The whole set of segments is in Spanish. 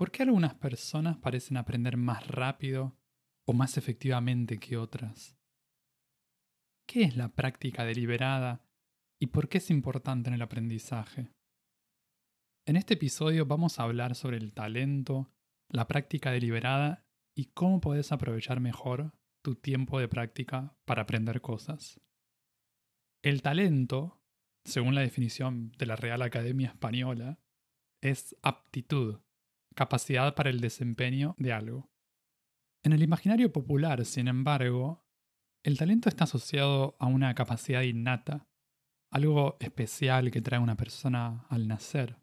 ¿Por qué algunas personas parecen aprender más rápido o más efectivamente que otras? ¿Qué es la práctica deliberada y por qué es importante en el aprendizaje? En este episodio vamos a hablar sobre el talento, la práctica deliberada y cómo puedes aprovechar mejor tu tiempo de práctica para aprender cosas. El talento, según la definición de la Real Academia Española, es aptitud, capacidad para el desempeño de algo. En el imaginario popular, sin embargo, el talento está asociado a una capacidad innata, algo especial que trae una persona al nacer,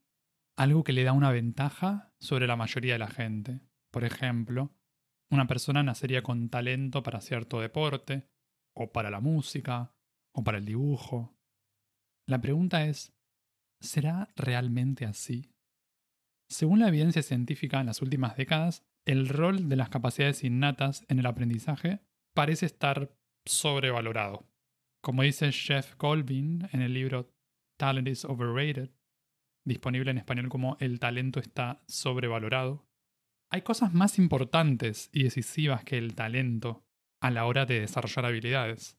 algo que le da una ventaja sobre la mayoría de la gente. Por ejemplo, una persona nacería con talento para cierto deporte, o para la música, o para el dibujo. La pregunta es, ¿será realmente así? Según la evidencia científica en las últimas décadas, el rol de las capacidades innatas en el aprendizaje parece estar sobrevalorado. Como dice Jeff Colvin en el libro Talent is Overrated, disponible en español como El talento está sobrevalorado, hay cosas más importantes y decisivas que el talento a la hora de desarrollar habilidades.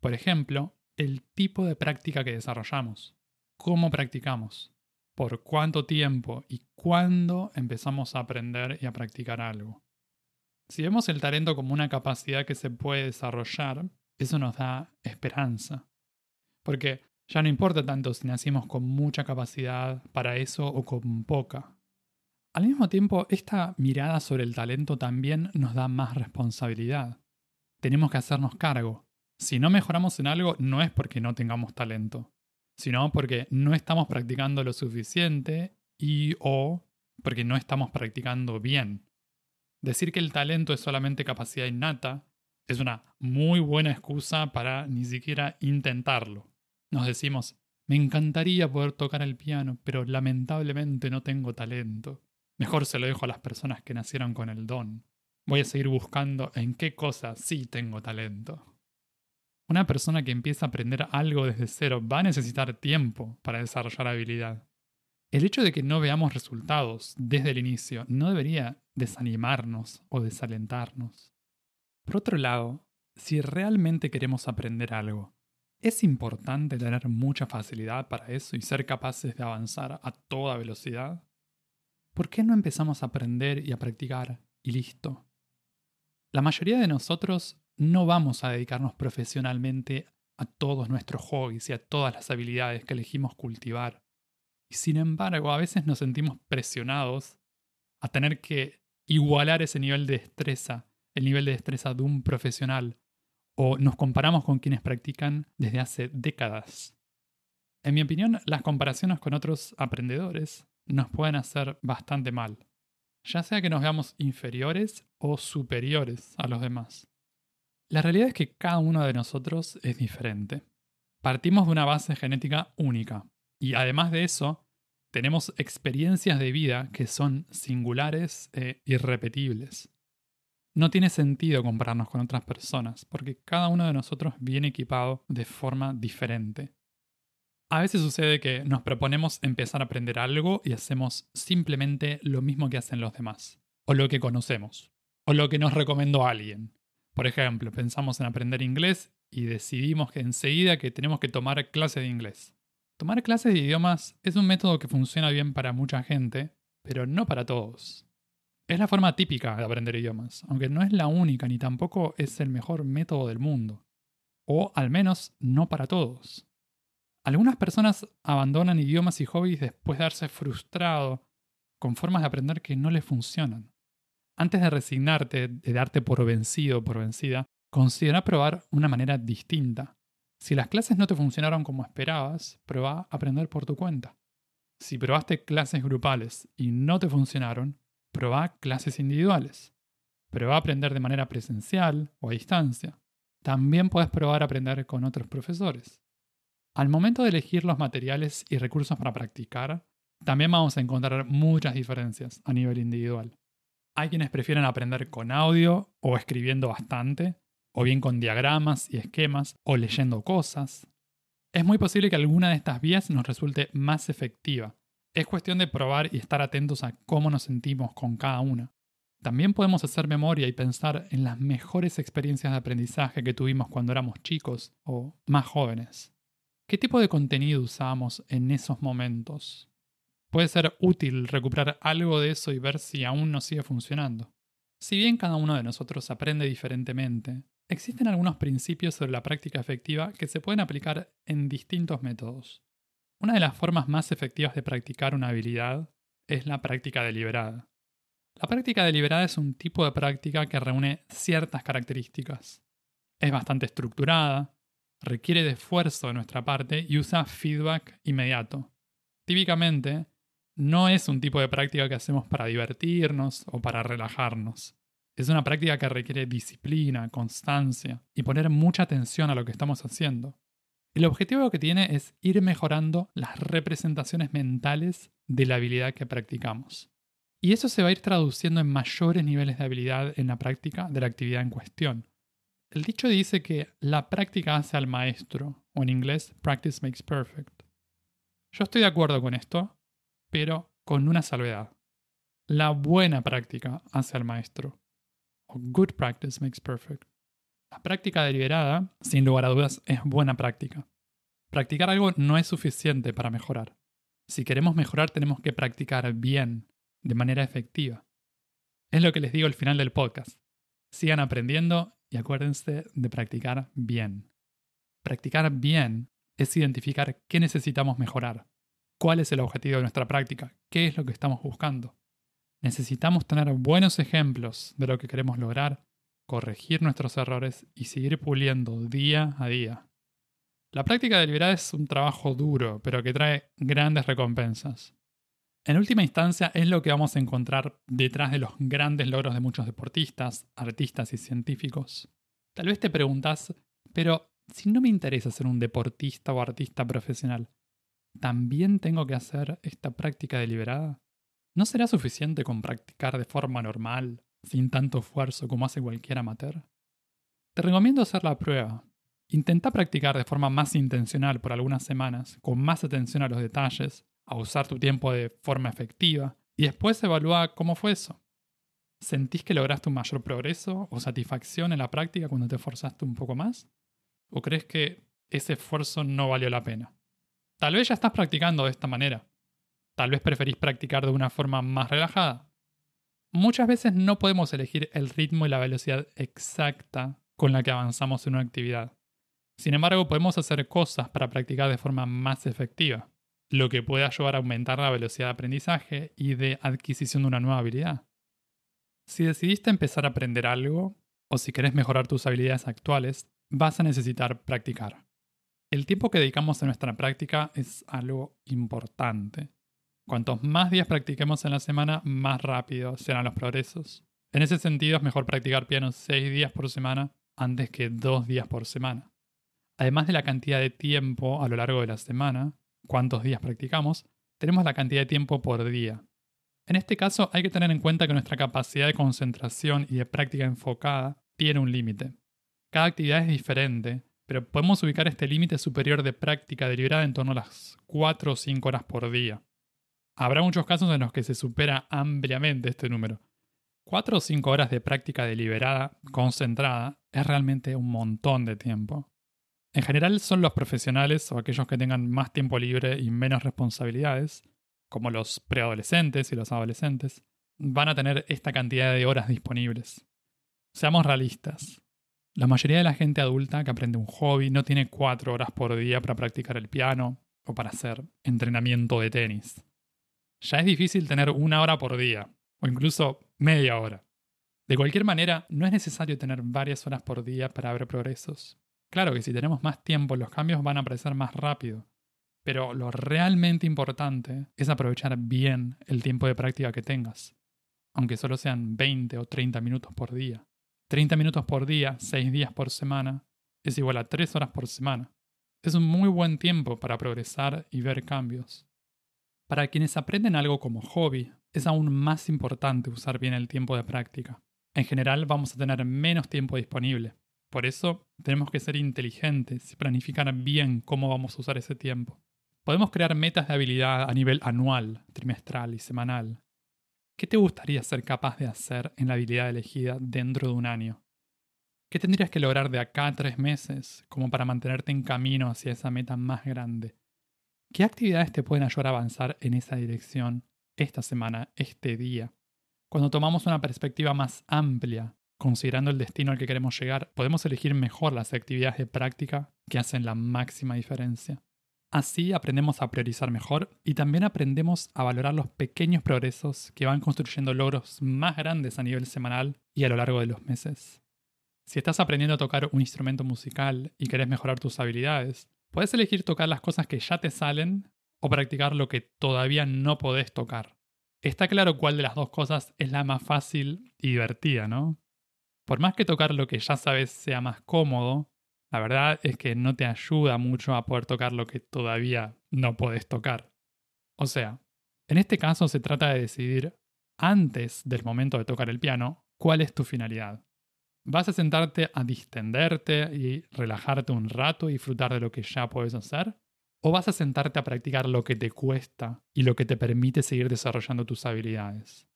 Por ejemplo, el tipo de práctica que desarrollamos, cómo practicamos por cuánto tiempo y cuándo empezamos a aprender y a practicar algo. Si vemos el talento como una capacidad que se puede desarrollar, eso nos da esperanza. Porque ya no importa tanto si nacimos con mucha capacidad para eso o con poca. Al mismo tiempo, esta mirada sobre el talento también nos da más responsabilidad. Tenemos que hacernos cargo. Si no mejoramos en algo, no es porque no tengamos talento, sino porque no estamos practicando lo suficiente y o porque no estamos practicando bien. Decir que el talento es solamente capacidad innata es una muy buena excusa para ni siquiera intentarlo. Nos decimos, me encantaría poder tocar el piano, pero lamentablemente no tengo talento. Mejor se lo dejo a las personas que nacieron con el don. Voy a seguir buscando en qué cosa sí tengo talento. Una persona que empieza a aprender algo desde cero va a necesitar tiempo para desarrollar habilidad. El hecho de que no veamos resultados desde el inicio no debería desanimarnos o desalentarnos. Por otro lado, si realmente queremos aprender algo, ¿es importante tener mucha facilidad para eso y ser capaces de avanzar a toda velocidad? ¿Por qué no empezamos a aprender y a practicar y listo? La mayoría de nosotros no vamos a dedicarnos profesionalmente a todos nuestros hobbies y a todas las habilidades que elegimos cultivar. Y sin embargo, a veces nos sentimos presionados a tener que igualar ese nivel de destreza, el nivel de destreza de un profesional, o nos comparamos con quienes practican desde hace décadas. En mi opinión, las comparaciones con otros aprendedores nos pueden hacer bastante mal, ya sea que nos veamos inferiores o superiores a los demás. La realidad es que cada uno de nosotros es diferente. Partimos de una base genética única y además de eso, tenemos experiencias de vida que son singulares e irrepetibles. No tiene sentido compararnos con otras personas porque cada uno de nosotros viene equipado de forma diferente. A veces sucede que nos proponemos empezar a aprender algo y hacemos simplemente lo mismo que hacen los demás, o lo que conocemos, o lo que nos recomendó alguien. Por ejemplo, pensamos en aprender inglés y decidimos que enseguida que tenemos que tomar clases de inglés. Tomar clases de idiomas es un método que funciona bien para mucha gente, pero no para todos. Es la forma típica de aprender idiomas, aunque no es la única ni tampoco es el mejor método del mundo. O al menos no para todos. Algunas personas abandonan idiomas y hobbies después de darse frustrado con formas de aprender que no les funcionan. Antes de resignarte, de darte por vencido o por vencida, considera probar una manera distinta. Si las clases no te funcionaron como esperabas, a aprender por tu cuenta. Si probaste clases grupales y no te funcionaron, Probá clases individuales. Probá aprender de manera presencial o a distancia. También puedes probar aprender con otros profesores. Al momento de elegir los materiales y recursos para practicar, también vamos a encontrar muchas diferencias a nivel individual. Hay quienes prefieren aprender con audio o escribiendo bastante, o bien con diagramas y esquemas, o leyendo cosas. Es muy posible que alguna de estas vías nos resulte más efectiva. Es cuestión de probar y estar atentos a cómo nos sentimos con cada una. También podemos hacer memoria y pensar en las mejores experiencias de aprendizaje que tuvimos cuando éramos chicos o más jóvenes. ¿Qué tipo de contenido usábamos en esos momentos? Puede ser útil recuperar algo de eso y ver si aún nos sigue funcionando. Si bien cada uno de nosotros aprende diferentemente, existen algunos principios sobre la práctica efectiva que se pueden aplicar en distintos métodos. Una de las formas más efectivas de practicar una habilidad es la práctica deliberada. La práctica deliberada es un tipo de práctica que reúne ciertas características. Es bastante estructurada, requiere de esfuerzo de nuestra parte y usa feedback inmediato. Típicamente, no es un tipo de práctica que hacemos para divertirnos o para relajarnos. Es una práctica que requiere disciplina, constancia y poner mucha atención a lo que estamos haciendo. El objetivo que tiene es ir mejorando las representaciones mentales de la habilidad que practicamos. Y eso se va a ir traduciendo en mayores niveles de habilidad en la práctica de la actividad en cuestión. El dicho dice que la práctica hace al maestro, o en inglés, practice makes perfect. Yo estoy de acuerdo con esto, pero con una salvedad. La buena práctica hace al maestro. O good practice makes perfect. La práctica deliberada, sin lugar a dudas, es buena práctica. Practicar algo no es suficiente para mejorar. Si queremos mejorar tenemos que practicar bien, de manera efectiva. Es lo que les digo al final del podcast. Sigan aprendiendo y acuérdense de practicar bien. Practicar bien es identificar qué necesitamos mejorar, cuál es el objetivo de nuestra práctica, qué es lo que estamos buscando. Necesitamos tener buenos ejemplos de lo que queremos lograr, corregir nuestros errores y seguir puliendo día a día. La práctica deliberada es un trabajo duro, pero que trae grandes recompensas. En última instancia es lo que vamos a encontrar detrás de los grandes logros de muchos deportistas, artistas y científicos. Tal vez te preguntas, pero si no me interesa ser un deportista o artista profesional, ¿también tengo que hacer esta práctica deliberada? ¿No será suficiente con practicar de forma normal, sin tanto esfuerzo como hace cualquier amateur? Te recomiendo hacer la prueba. Intenta practicar de forma más intencional por algunas semanas, con más atención a los detalles, a usar tu tiempo de forma efectiva y después evalúa cómo fue eso. ¿Sentís que lograste un mayor progreso o satisfacción en la práctica cuando te esforzaste un poco más? ¿O crees que ese esfuerzo no valió la pena? Tal vez ya estás practicando de esta manera. Tal vez preferís practicar de una forma más relajada. Muchas veces no podemos elegir el ritmo y la velocidad exacta con la que avanzamos en una actividad. Sin embargo, podemos hacer cosas para practicar de forma más efectiva lo que puede ayudar a aumentar la velocidad de aprendizaje y de adquisición de una nueva habilidad. Si decidiste empezar a aprender algo, o si querés mejorar tus habilidades actuales, vas a necesitar practicar. El tiempo que dedicamos a nuestra práctica es algo importante. Cuantos más días practiquemos en la semana, más rápido serán los progresos. En ese sentido, es mejor practicar piano 6 días por semana antes que 2 días por semana. Además de la cantidad de tiempo a lo largo de la semana, cuántos días practicamos, tenemos la cantidad de tiempo por día. En este caso hay que tener en cuenta que nuestra capacidad de concentración y de práctica enfocada tiene un límite. Cada actividad es diferente, pero podemos ubicar este límite superior de práctica deliberada en torno a las 4 o 5 horas por día. Habrá muchos casos en los que se supera ampliamente este número. 4 o 5 horas de práctica deliberada, concentrada, es realmente un montón de tiempo. En general son los profesionales o aquellos que tengan más tiempo libre y menos responsabilidades, como los preadolescentes y los adolescentes, van a tener esta cantidad de horas disponibles. Seamos realistas. La mayoría de la gente adulta que aprende un hobby no tiene cuatro horas por día para practicar el piano o para hacer entrenamiento de tenis. Ya es difícil tener una hora por día, o incluso media hora. De cualquier manera, no es necesario tener varias horas por día para ver progresos. Claro que si tenemos más tiempo los cambios van a aparecer más rápido, pero lo realmente importante es aprovechar bien el tiempo de práctica que tengas. aunque solo sean 20 o 30 minutos por día. 30 minutos por día, 6 días por semana, es igual a 3 horas por semana. Es un muy buen tiempo para progresar y ver cambios. Para quienes aprenden algo como hobby, es aún más importante usar bien el tiempo de práctica. En general vamos a tener menos tiempo disponible. Por eso tenemos que ser inteligentes y planificar bien cómo vamos a usar ese tiempo. Podemos crear metas de habilidad a nivel anual, trimestral y semanal. ¿Qué te gustaría ser capaz de hacer en la habilidad elegida dentro de un año? ¿Qué tendrías que lograr de acá a tres meses como para mantenerte en camino hacia esa meta más grande? ¿Qué actividades te pueden ayudar a avanzar en esa dirección esta semana, este día? Cuando tomamos una perspectiva más amplia, considerando el destino al que queremos llegar, podemos elegir mejor las actividades de práctica que hacen la máxima diferencia. Así aprendemos a priorizar mejor y también aprendemos a valorar los pequeños progresos que van construyendo logros más grandes a nivel semanal y a lo largo de los meses. Si estás aprendiendo a tocar un instrumento musical y querés mejorar tus habilidades, puedes elegir tocar las cosas que ya te salen o practicar lo que todavía no podés tocar. Está claro cuál de las dos cosas es la más fácil y divertida, ¿no? Por más que tocar lo que ya sabes sea más cómodo, la verdad es que no te ayuda mucho a poder tocar lo que todavía no podés tocar. O sea, en este caso se trata de decidir antes del momento de tocar el piano cuál es tu finalidad. ¿Vas a sentarte a distenderte y relajarte un rato y disfrutar de lo que ya puedes hacer? ¿O vas a sentarte a practicar lo que te cuesta y lo que te permite seguir desarrollando tus habilidades?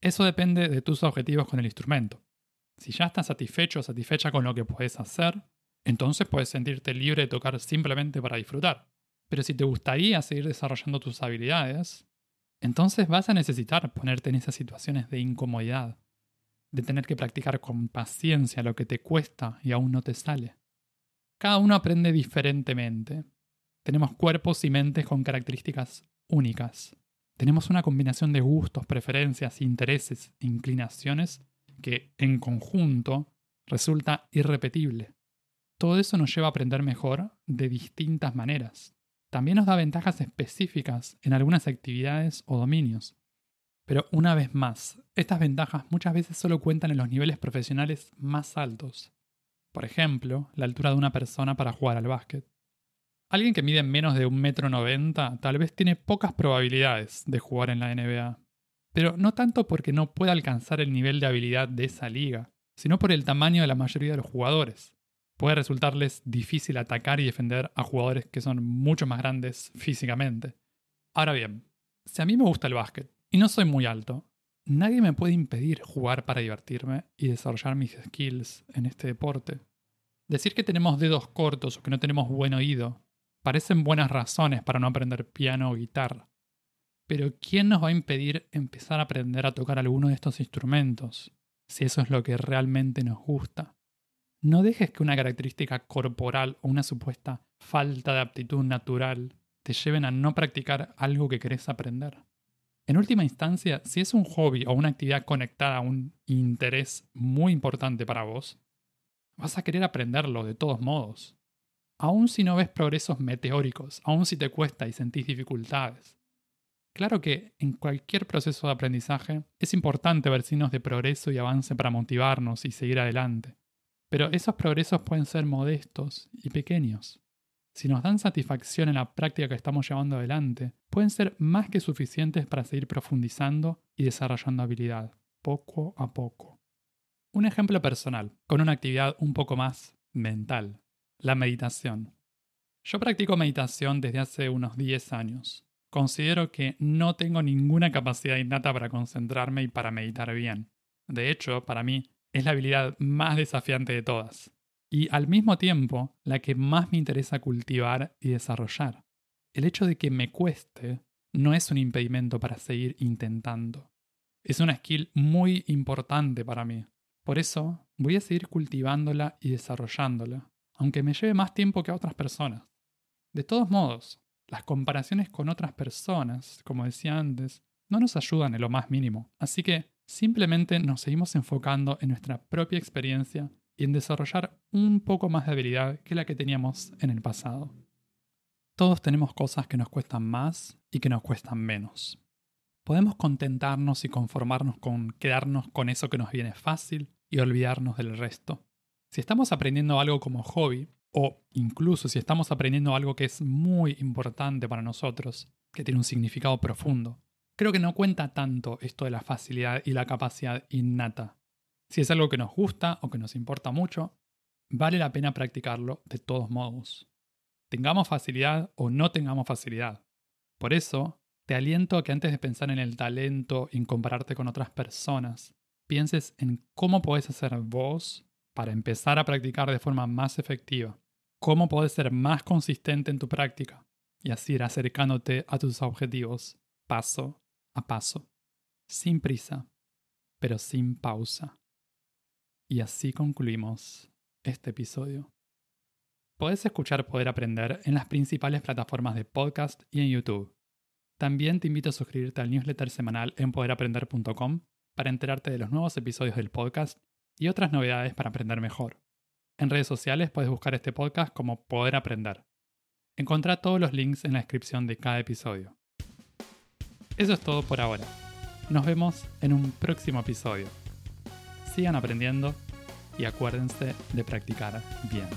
Eso depende de tus objetivos con el instrumento. Si ya estás satisfecho o satisfecha con lo que puedes hacer, entonces puedes sentirte libre de tocar simplemente para disfrutar. Pero si te gustaría seguir desarrollando tus habilidades, entonces vas a necesitar ponerte en esas situaciones de incomodidad de tener que practicar con paciencia lo que te cuesta y aún no te sale. Cada uno aprende diferentemente. Tenemos cuerpos y mentes con características únicas. Tenemos una combinación de gustos, preferencias, intereses inclinaciones que, en conjunto, resulta irrepetible. Todo eso nos lleva a aprender mejor de distintas maneras. También nos da ventajas específicas en algunas actividades o dominios, pero una vez más, estas ventajas muchas veces solo cuentan en los niveles profesionales más altos. Por ejemplo, la altura de una persona para jugar al básquet. Alguien que mide menos de un metro noventa tal vez tiene pocas probabilidades de jugar en la NBA. Pero no tanto porque no pueda alcanzar el nivel de habilidad de esa liga, sino por el tamaño de la mayoría de los jugadores. Puede resultarles difícil atacar y defender a jugadores que son mucho más grandes físicamente. Ahora bien, si a mí me gusta el básquet, y no soy muy alto, nadie me puede impedir jugar para divertirme y desarrollar mis skills en este deporte. Decir que tenemos dedos cortos o que no tenemos buen oído parecen buenas razones para no aprender piano o guitarra. Pero ¿quién nos va a impedir empezar a aprender a tocar alguno de estos instrumentos, si eso es lo que realmente nos gusta? No dejes que una característica corporal o una supuesta falta de aptitud natural te lleven a no practicar algo que querés aprender. En última instancia, si es un hobby o una actividad conectada a un interés muy importante para vos, vas a querer aprenderlo de todos modos. Aún si no ves progresos meteóricos, aún si te cuesta y sentís dificultades. Claro que en cualquier proceso de aprendizaje es importante ver signos de progreso y avance para motivarnos y seguir adelante. Pero esos progresos pueden ser modestos y pequeños si nos dan satisfacción en la práctica que estamos llevando adelante, pueden ser más que suficientes para seguir profundizando y desarrollando habilidad, poco a poco. Un ejemplo personal, con una actividad un poco más mental, la meditación. Yo practico meditación desde hace unos 10 años. Considero que no tengo ninguna capacidad innata para concentrarme y para meditar bien. De hecho, para mí, es la habilidad más desafiante de todas y al mismo tiempo la que más me interesa cultivar y desarrollar. El hecho de que me cueste no es un impedimento para seguir intentando. Es una skill muy importante para mí. Por eso voy a seguir cultivándola y desarrollándola, aunque me lleve más tiempo que a otras personas. De todos modos, las comparaciones con otras personas, como decía antes, no nos ayudan en lo más mínimo. Así que simplemente nos seguimos enfocando en nuestra propia experiencia y en desarrollar un poco más de habilidad que la que teníamos en el pasado. Todos tenemos cosas que nos cuestan más y que nos cuestan menos. podemos contentarnos y conformarnos con quedarnos con eso que nos viene fácil y olvidarnos del resto. Si estamos aprendiendo algo como hobby, o incluso si estamos aprendiendo algo que es muy importante para nosotros, que tiene un significado profundo, creo que no cuenta tanto esto de la facilidad y la capacidad innata. Si es algo que nos gusta o que nos importa mucho, vale la pena practicarlo de todos modos. Tengamos facilidad o no tengamos facilidad. Por eso, te aliento a que antes de pensar en el talento y en compararte con otras personas, pienses en cómo puedes hacer vos para empezar a practicar de forma más efectiva, cómo puedes ser más consistente en tu práctica y así ir acercándote a tus objetivos paso a paso, sin prisa, pero sin pausa. Y así concluimos este episodio. Puedes escuchar Poder Aprender en las principales plataformas de podcast y en YouTube. También te invito a suscribirte al newsletter semanal en poderaprender.com para enterarte de los nuevos episodios del podcast y otras novedades para aprender mejor. En redes sociales puedes buscar este podcast como Poder Aprender. Encontrá todos los links en la descripción de cada episodio. Eso es todo por ahora. Nos vemos en un próximo episodio. Sigan aprendiendo y acuérdense de practicar bien.